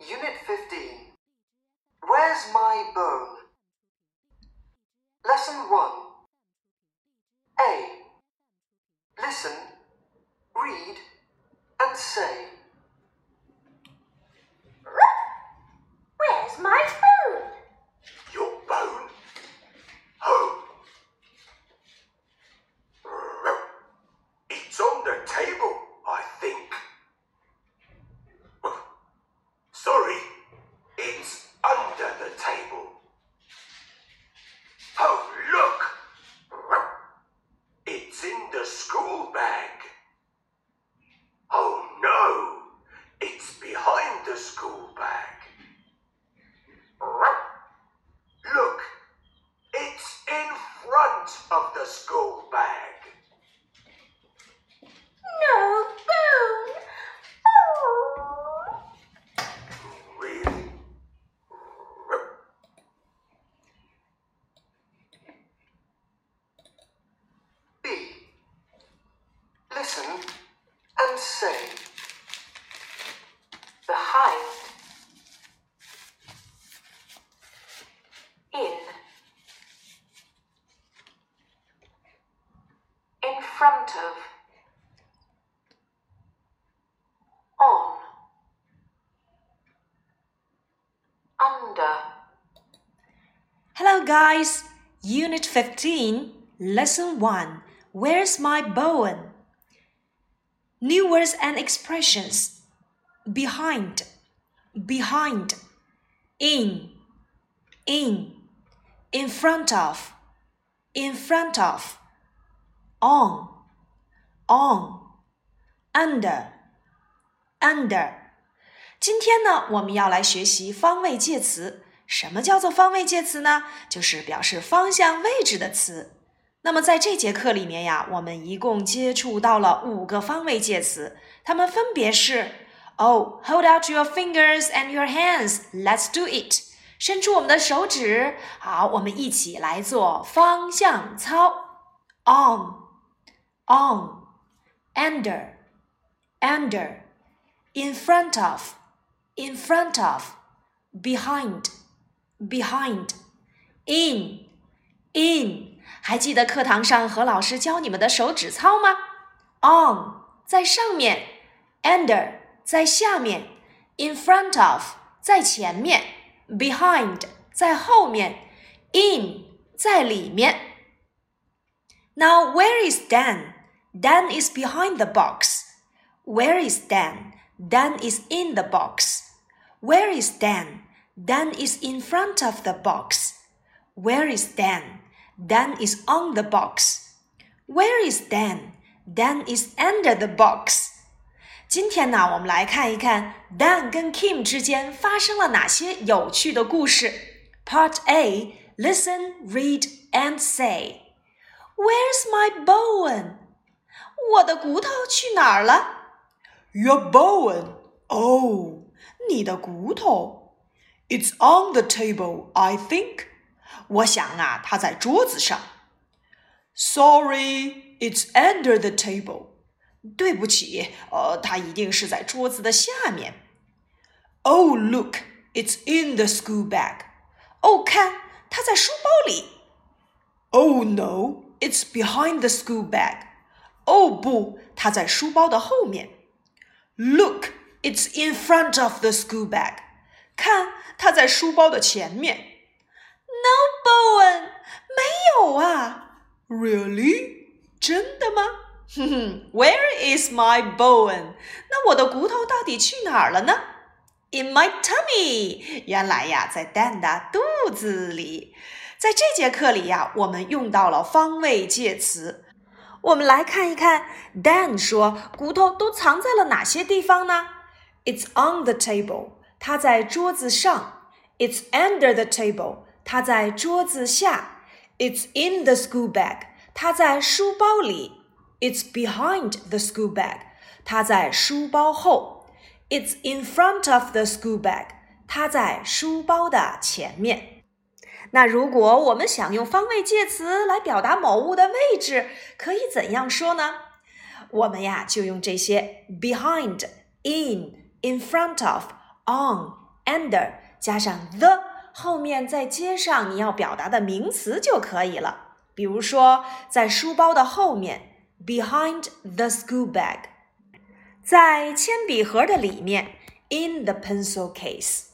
Unit 15. Where's my bone? Lesson 1. A. Listen, read, and say. Where's my phone? Your bone? Oh. It's on the table, I think. Sorry, it's under the table. Oh, look! It's in the school bag. Oh no, it's behind the school bag. Look, it's in front of the school bag. No phone. Oh. Really? B. Listen and say. Behind. In. In front of. On. Under. Hello, guys. Unit 15, Lesson 1. Where's my bone? New words and expressions. Behind, behind. In, in. In front of, in front of. On, on. Under, under. 今天呢，我们要来学习方位介词。什么叫做方位介词呢？就是表示方向位置的词。那么在这节课里面呀，我们一共接触到了五个方位介词，它们分别是：Oh, hold out your fingers and your hands. Let's do it. 伸出我们的手指，好，我们一起来做方向操。On, on, under, under, in front of, in front of, behind, behind, in, in。还记得课堂上何老师教你们的手指操吗？On 在上面，under 在下面，in front of 在前面，behind 在后面，in 在里面。Now where is Dan? Dan is behind the box. Where is Dan? Dan is in the box. Where is Dan? Dan is in front of the box. Where is Dan? Dan is on the box. Where is Dan? Dan is under the box. 今天呢，我们来看一看 Dan 跟 Kim 之间发生了哪些有趣的故事。Part A: Listen, read, and say. Where's my bone? 我的骨头去哪儿了？Your Bowen? Oh, 你的骨头。It's on the table, I think. 我想啊，它在桌子上。Sorry, it's under the table. 对不起，呃，它一定是在桌子的下面。Oh, look, it's in the school bag. 哦，看，它在书包里。Oh no, it's behind the school bag. 哦不，它在书包的后面。Look, it's in front of the school bag。看，它在书包的前面。No, bone，没有啊。Really？真的吗？哼哼，Where is my bone？那我的骨头到底去哪儿了呢？In my tummy，原来呀，在蛋的肚子里。在这节课里呀，我们用到了方位介词我们来看一看，Dan 说骨头都藏在了哪些地方呢？It's on the table，它在桌子上。It's under the table，它在桌子下。It's in the school bag，它在书包里。It's behind the school bag，它在书包后。It's in front of the school bag，它在书包的前面。那如果我们想用方位介词来表达某物的位置，可以怎样说呢？我们呀就用这些 behind、in、in front of、on、under 加上 the，后面再接上你要表达的名词就可以了。比如说，在书包的后面，behind the school bag；在铅笔盒的里面，in the pencil case；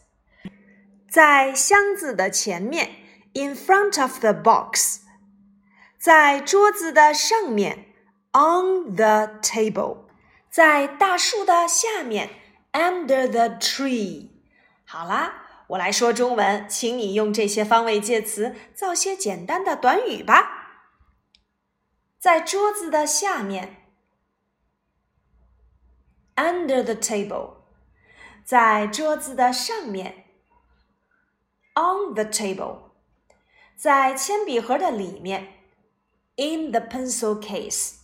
在箱子的前面 ，in front of the box；在桌子的上面，on the table；在大树的下面，under the tree。好啦，我来说中文，请你用这些方位介词造些简单的短语吧。在桌子的下面，under the table；在桌子的上面，on the table； 在铅笔盒的里面，in the pencil case；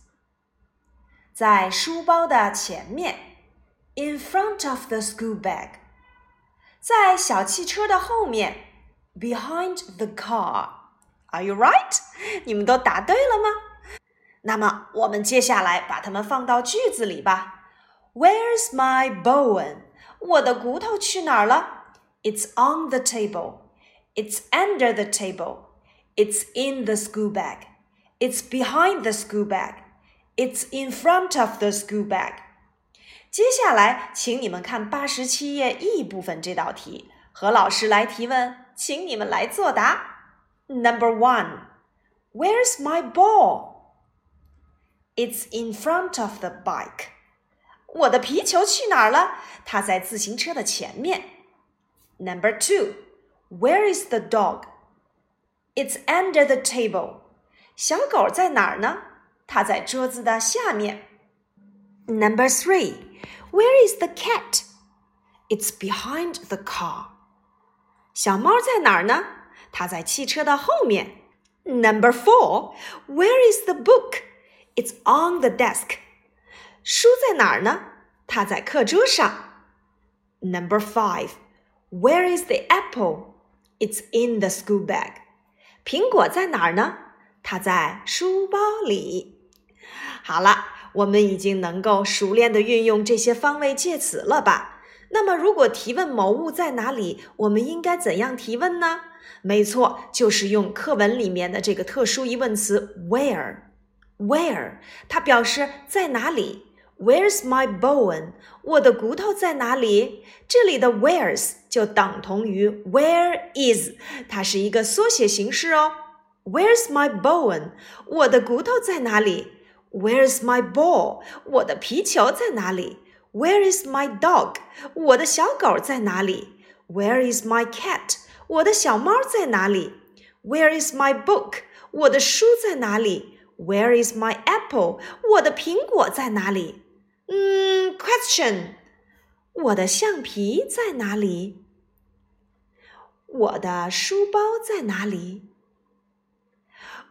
在书包的前面，in front of the school bag。在小汽车的后面，behind the car。Are you right？你们都答对了吗？那么我们接下来把它们放到句子里吧。Where's my bone？我的骨头去哪儿了？It's on the table. It's under the table. It's in the school bag. It's behind the school bag. It's in front of the school bag. 接下来，请你们看八十七页 E 部分这道题，何老师来提问，请你们来作答。Number one, Where's my ball? It's in front of the bike. 我的皮球去哪儿了？它在自行车的前面。Number two, Where is the dog? It's under the table. 小狗在哪儿呢？它在桌子的下面。Number three, where is the cat? It's behind the car. 小猫在哪儿呢？它在汽车的后面。Number four, where is the book? It's on the desk. 书在哪儿呢？它在课桌上。Number five, where is the apple? It's in the school bag. 苹果在哪儿呢？它在书包里。好了。我们已经能够熟练的运用这些方位介词了吧？那么，如果提问某物在哪里，我们应该怎样提问呢？没错，就是用课文里面的这个特殊疑问词 where。where 它表示在哪里 ？Where's my bone？我的骨头在哪里？这里的 where's 就等同于 where is，它是一个缩写形式哦。Where's my bone？我的骨头在哪里？Where's my ball？我的皮球在哪里？Where is my dog？我的小狗在哪里？Where is my cat？我的小猫在哪里？Where is my book？我的书在哪里？Where is my apple？我的苹果在哪里？ 嗯，question，我的橡皮在哪里？我的书包在哪里？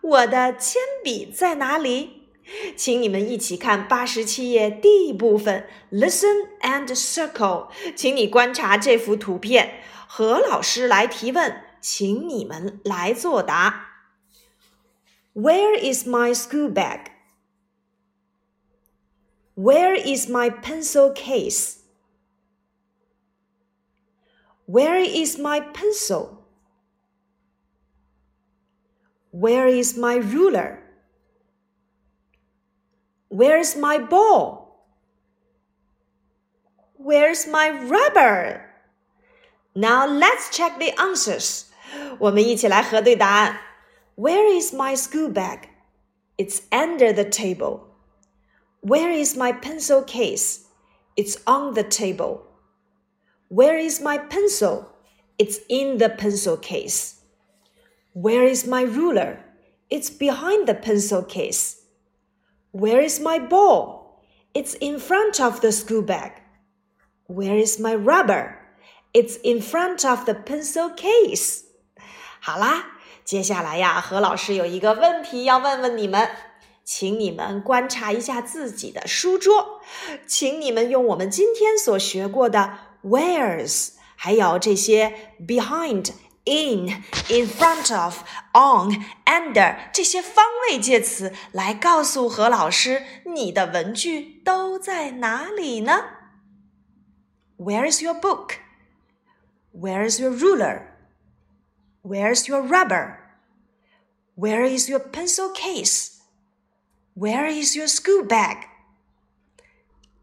我的铅笔在哪里？请你们一起看八十七页第一部分，Listen and circle。请你观察这幅图片，何老师来提问，请你们来作答。Where is my school bag? Where is my pencil case? Where is my pencil? Where is my ruler? Where's my ball? Where's my rubber? Now let's check the answers. 我们一起来核对答案。Where is my school bag? It's under the table. Where is my pencil case? It's on the table. Where is my pencil? It's in the pencil case. Where is my ruler? It's behind the pencil case. Where is my ball? It's in front of the school bag. Where is my rubber? It's in front of the pencil case. 好啦，接下来呀，何老师有一个问题要问问你们， 请你们观察一下自己的书桌，请你们用我们今天所学过的 where's，还有这些 behind。in, in front of, on, under 这些方位介词来告诉何老师你的文具都在哪里呢？Where is your book? Where's your ruler? Where's your rubber? Where is your pencil case? Where is your school bag?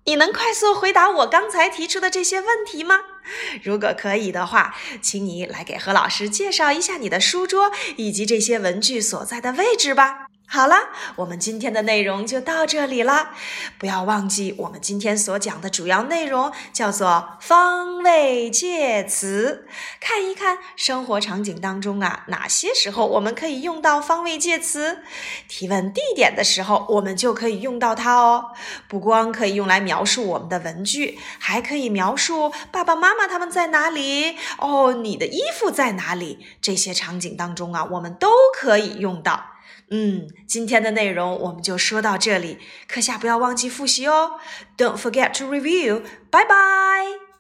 你能快速回答我刚才提出的这些问题吗？如果可以的话，请你来给何老师介绍一下你的书桌以及这些文具所在的位置吧。好了，我们今天的内容就到这里了。不要忘记，我们今天所讲的主要内容叫做方位介词。看一看生活场景当中啊，哪些时候我们可以用到方位介词？提问地点的时候，我们就可以用到它哦。不光可以用来描述我们的文具，还可以描述爸爸妈妈他们在哪里哦，你的衣服在哪里？这些场景当中啊，我们都可以用到。嗯，今天的内容我们就说到这里，课下不要忘记复习哦。Don't forget to review. Bye bye.